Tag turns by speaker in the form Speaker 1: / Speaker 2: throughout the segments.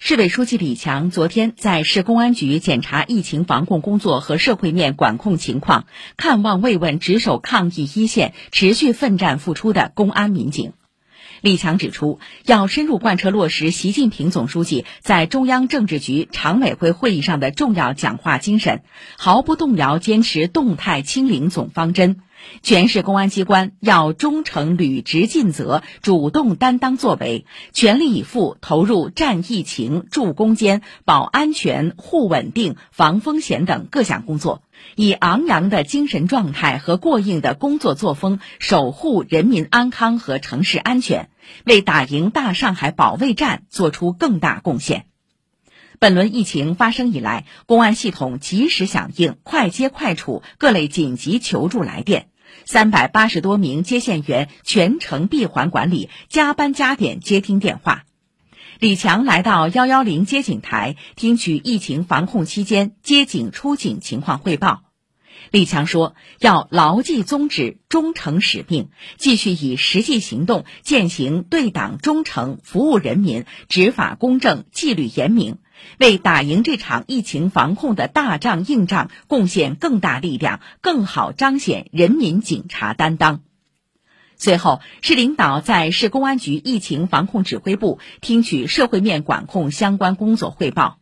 Speaker 1: 市委书记李强昨天在市公安局检查疫情防控工作和社会面管控情况，看望慰问值守抗疫一线、持续奋战付出的公安民警。李强指出，要深入贯彻落实习近平总书记在中央政治局常委会会议上的重要讲话精神，毫不动摇坚持动态清零总方针。全市公安机关要忠诚履职尽责，主动担当作为，全力以赴投入战疫情、助攻坚、保安全、护稳定、防风险等各项工作，以昂扬的精神状态和过硬的工作作风，守护人民安康和城市安全，为打赢大上海保卫战作出更大贡献。本轮疫情发生以来，公安系统及时响应、快接快处各类紧急求助来电，三百八十多名接线员全程闭环管理，加班加点接听电话。李强来到幺幺零接警台，听取疫情防控期间接警出警情况汇报。李强说：“要牢记宗旨，忠诚使命，继续以实际行动践行对党忠诚、服务人民、执法公正、纪律严明，为打赢这场疫情防控的大仗硬仗贡献更大力量，更好彰显人民警察担当。”随后，市领导在市公安局疫情防控指挥部听取社会面管控相关工作汇报。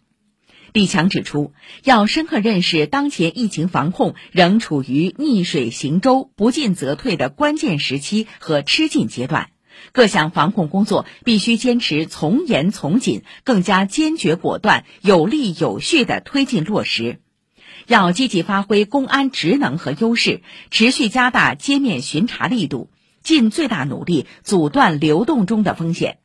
Speaker 1: 李强指出，要深刻认识当前疫情防控仍处于逆水行舟、不进则退的关键时期和吃紧阶段，各项防控工作必须坚持从严从紧，更加坚决果断、有力有序地推进落实。要积极发挥公安职能和优势，持续加大街面巡查力度，尽最大努力阻断流动中的风险。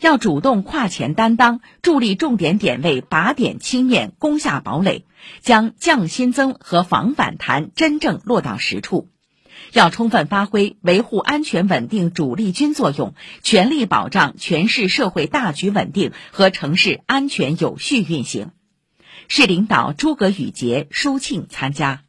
Speaker 1: 要主动跨前担当，助力重点点位靶点清面，攻下堡垒，将降新增和防反弹真正落到实处。要充分发挥维护安全稳定主力军作用，全力保障全市社会大局稳定和城市安全有序运行。市领导诸葛宇杰、舒庆参加。